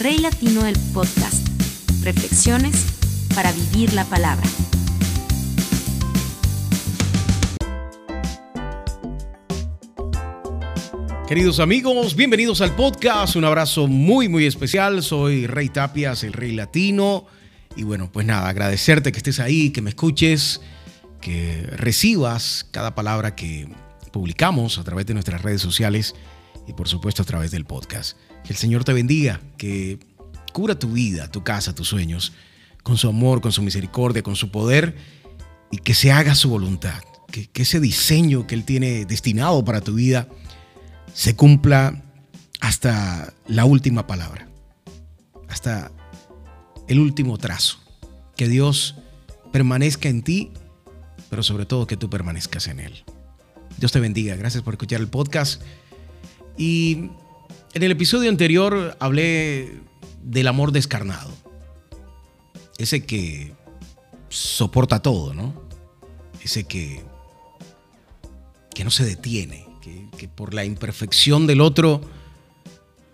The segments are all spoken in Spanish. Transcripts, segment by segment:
Rey Latino del Podcast. Reflexiones para vivir la palabra. Queridos amigos, bienvenidos al podcast. Un abrazo muy, muy especial. Soy Rey Tapias, el Rey Latino. Y bueno, pues nada, agradecerte que estés ahí, que me escuches, que recibas cada palabra que publicamos a través de nuestras redes sociales y por supuesto a través del podcast. Que el Señor te bendiga, que cubra tu vida, tu casa, tus sueños, con su amor, con su misericordia, con su poder y que se haga su voluntad. Que ese diseño que Él tiene destinado para tu vida se cumpla hasta la última palabra, hasta el último trazo. Que Dios permanezca en ti, pero sobre todo que tú permanezcas en Él. Dios te bendiga. Gracias por escuchar el podcast. Y en el episodio anterior hablé del amor descarnado. Ese que soporta todo, ¿no? Ese que, que no se detiene, que, que por la imperfección del otro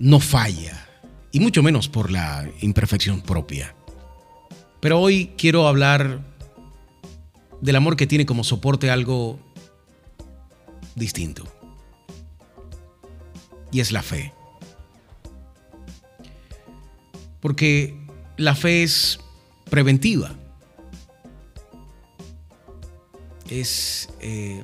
no falla, y mucho menos por la imperfección propia. Pero hoy quiero hablar del amor que tiene como soporte algo distinto. Y es la fe. Porque la fe es preventiva. Es eh,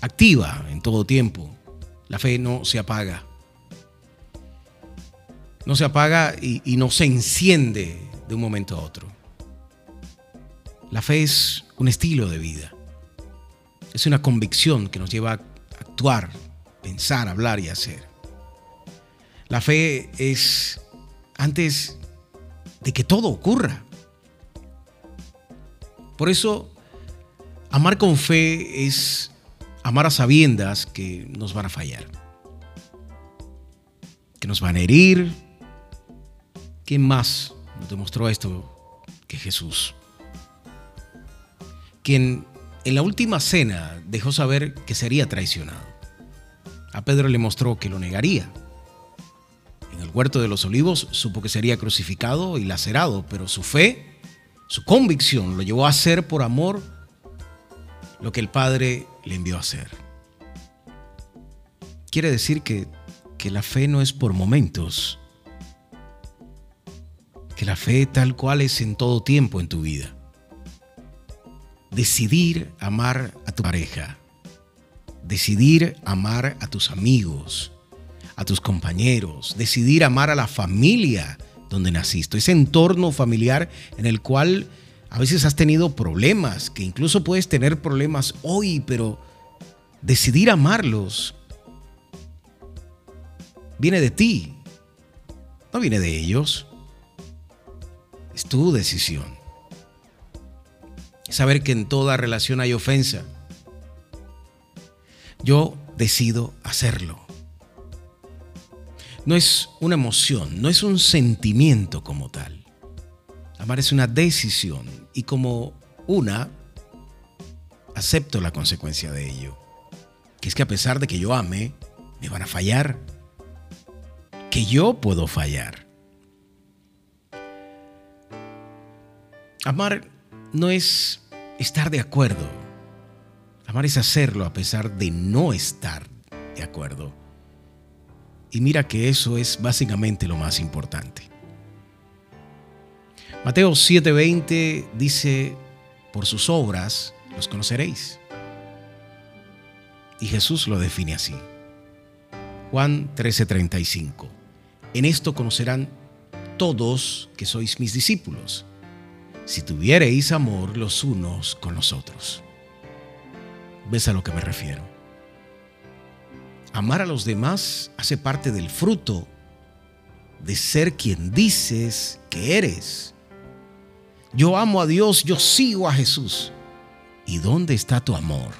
activa en todo tiempo. La fe no se apaga. No se apaga y, y no se enciende de un momento a otro. La fe es un estilo de vida. Es una convicción que nos lleva a actuar, pensar, hablar y hacer. La fe es antes de que todo ocurra. Por eso, amar con fe es amar a sabiendas que nos van a fallar, que nos van a herir. ¿Quién más nos demostró esto que Jesús? Quien en la última cena dejó saber que sería traicionado. A Pedro le mostró que lo negaría. En el huerto de los olivos supo que sería crucificado y lacerado, pero su fe, su convicción lo llevó a hacer por amor lo que el Padre le envió a hacer. Quiere decir que, que la fe no es por momentos, que la fe tal cual es en todo tiempo en tu vida decidir amar a tu pareja, decidir amar a tus amigos, a tus compañeros, decidir amar a la familia donde naciste, ese entorno familiar en el cual a veces has tenido problemas, que incluso puedes tener problemas hoy, pero decidir amarlos viene de ti, no viene de ellos. Es tu decisión saber que en toda relación hay ofensa. Yo decido hacerlo. No es una emoción, no es un sentimiento como tal. Amar es una decisión y como una, acepto la consecuencia de ello. Que es que a pesar de que yo ame, me van a fallar. Que yo puedo fallar. Amar no es estar de acuerdo. Amar es hacerlo a pesar de no estar de acuerdo. Y mira que eso es básicamente lo más importante. Mateo 7:20 dice, por sus obras los conoceréis. Y Jesús lo define así. Juan 13:35. En esto conocerán todos que sois mis discípulos si tuviereis amor los unos con los otros. ¿Ves a lo que me refiero? Amar a los demás hace parte del fruto de ser quien dices que eres. Yo amo a Dios, yo sigo a Jesús. ¿Y dónde está tu amor?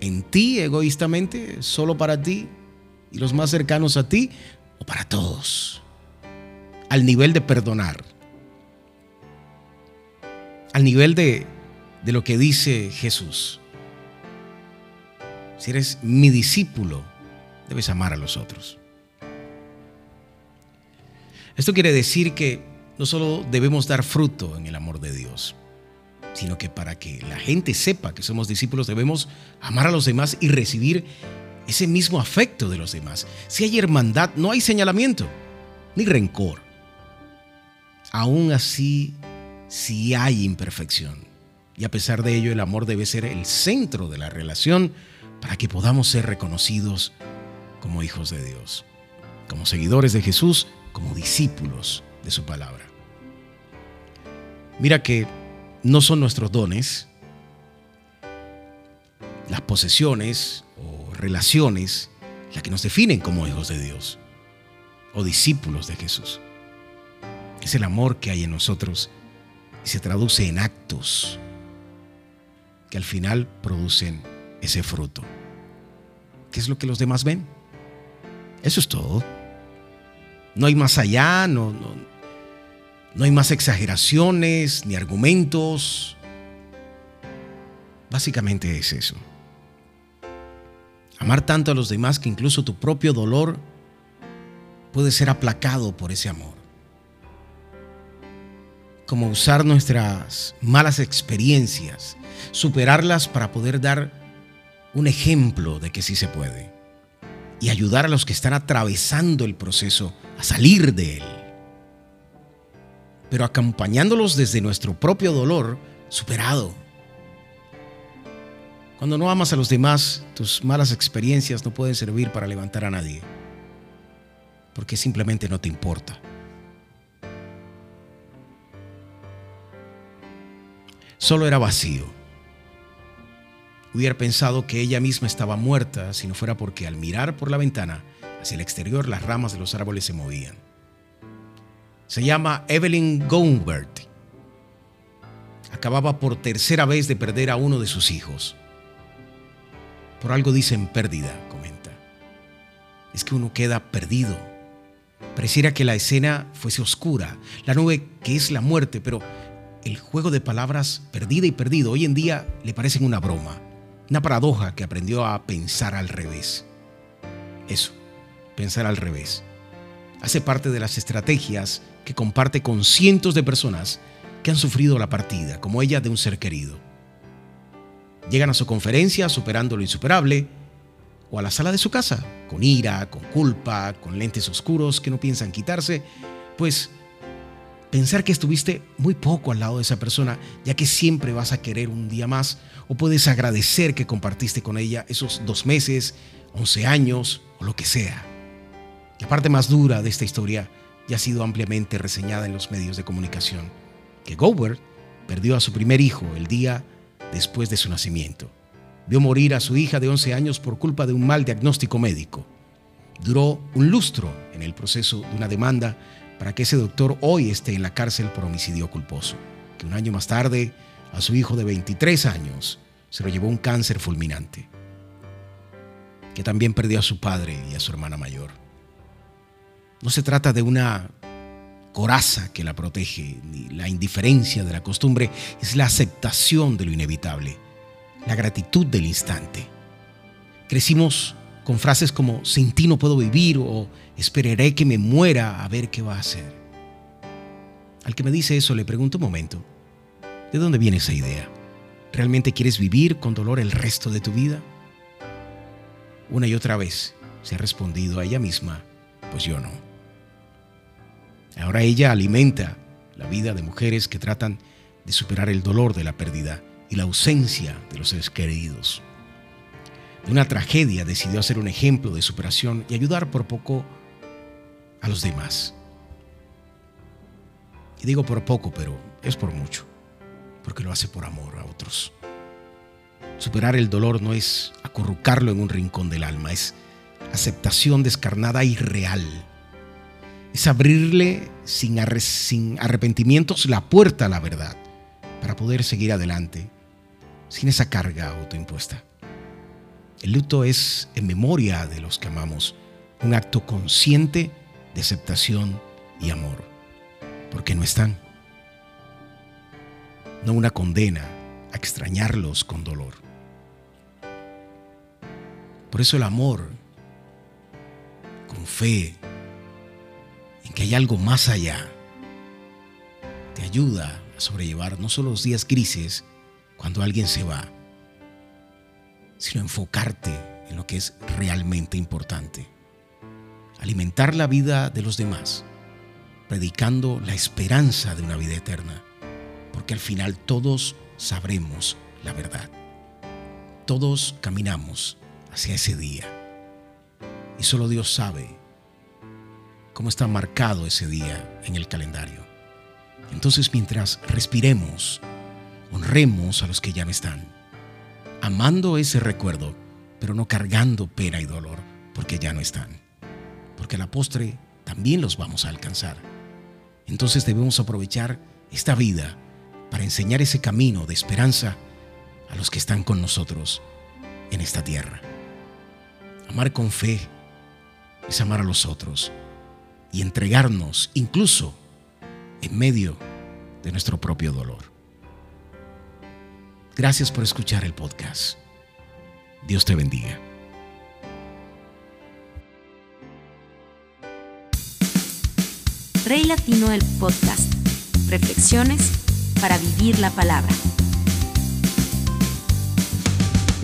¿En ti egoístamente, solo para ti y los más cercanos a ti o para todos? Al nivel de perdonar al nivel de, de lo que dice Jesús. Si eres mi discípulo, debes amar a los otros. Esto quiere decir que no solo debemos dar fruto en el amor de Dios, sino que para que la gente sepa que somos discípulos debemos amar a los demás y recibir ese mismo afecto de los demás. Si hay hermandad, no hay señalamiento ni rencor. Aún así, si hay imperfección. Y a pesar de ello, el amor debe ser el centro de la relación para que podamos ser reconocidos como hijos de Dios, como seguidores de Jesús, como discípulos de su palabra. Mira que no son nuestros dones, las posesiones o relaciones las que nos definen como hijos de Dios o discípulos de Jesús. Es el amor que hay en nosotros y se traduce en actos que al final producen ese fruto. ¿Qué es lo que los demás ven? Eso es todo. No hay más allá, no, no, no hay más exageraciones ni argumentos. Básicamente es eso. Amar tanto a los demás que incluso tu propio dolor puede ser aplacado por ese amor. Como usar nuestras malas experiencias, superarlas para poder dar un ejemplo de que sí se puede y ayudar a los que están atravesando el proceso a salir de él pero acompañándolos desde nuestro propio dolor superado. Cuando no amas a los demás, tus malas experiencias no pueden servir para levantar a nadie, porque simplemente no te importa. Solo era vacío. Hubiera pensado que ella misma estaba muerta si no fuera porque al mirar por la ventana hacia el exterior las ramas de los árboles se movían. Se llama Evelyn Goldberg. Acababa por tercera vez de perder a uno de sus hijos. Por algo dicen pérdida, comenta. Es que uno queda perdido. Pareciera que la escena fuese oscura, la nube que es la muerte, pero el juego de palabras perdida y perdido hoy en día le parecen una broma, una paradoja que aprendió a pensar al revés. Eso, pensar al revés. Hace parte de las estrategias que comparte con cientos de personas que han sufrido la partida, como ella, de un ser querido. Llegan a su conferencia superando lo insuperable o a la sala de su casa, con ira, con culpa, con lentes oscuros que no piensan quitarse, pues pensar que estuviste muy poco al lado de esa persona, ya que siempre vas a querer un día más, o puedes agradecer que compartiste con ella esos dos meses, once años o lo que sea. La parte más dura de esta historia ya ha sido ampliamente reseñada en los medios de comunicación, que Gowert perdió a su primer hijo el día después de su nacimiento. Vio morir a su hija de 11 años por culpa de un mal diagnóstico médico. Duró un lustro en el proceso de una demanda para que ese doctor hoy esté en la cárcel por homicidio culposo, que un año más tarde a su hijo de 23 años se lo llevó un cáncer fulminante, que también perdió a su padre y a su hermana mayor. No se trata de una coraza que la protege, ni la indiferencia de la costumbre, es la aceptación de lo inevitable, la gratitud del instante. Crecimos con frases como sin ti no puedo vivir o esperaré que me muera a ver qué va a hacer. Al que me dice eso le pregunto un momento, ¿de dónde viene esa idea? ¿Realmente quieres vivir con dolor el resto de tu vida? Una y otra vez se ha respondido a ella misma, pues yo no. Ahora ella alimenta la vida de mujeres que tratan de superar el dolor de la pérdida y la ausencia de los seres queridos. De una tragedia decidió hacer un ejemplo de superación y ayudar por poco a los demás. Y digo por poco, pero es por mucho, porque lo hace por amor a otros. Superar el dolor no es acurrucarlo en un rincón del alma, es aceptación descarnada y real es abrirle sin, arrepentimientos la puerta a la verdad para poder seguir adelante sin esa carga autoimpuesta. El luto es en memoria de los que amamos, un acto consciente de aceptación y amor, porque no están. No una condena a extrañarlos con dolor. Por eso el amor, con fe, en que hay algo más allá, te ayuda a sobrellevar no solo los días grises cuando alguien se va, sino enfocarte en lo que es realmente importante. Alimentar la vida de los demás, predicando la esperanza de una vida eterna, porque al final todos sabremos la verdad. Todos caminamos hacia ese día. Y solo Dios sabe cómo está marcado ese día en el calendario. Entonces mientras respiremos, honremos a los que ya no están, amando ese recuerdo, pero no cargando pena y dolor, porque ya no están. Porque a la postre también los vamos a alcanzar. Entonces debemos aprovechar esta vida para enseñar ese camino de esperanza a los que están con nosotros en esta tierra. Amar con fe es amar a los otros y entregarnos incluso en medio de nuestro propio dolor. Gracias por escuchar el podcast. Dios te bendiga. Rey Latino el podcast. Reflexiones para vivir la palabra.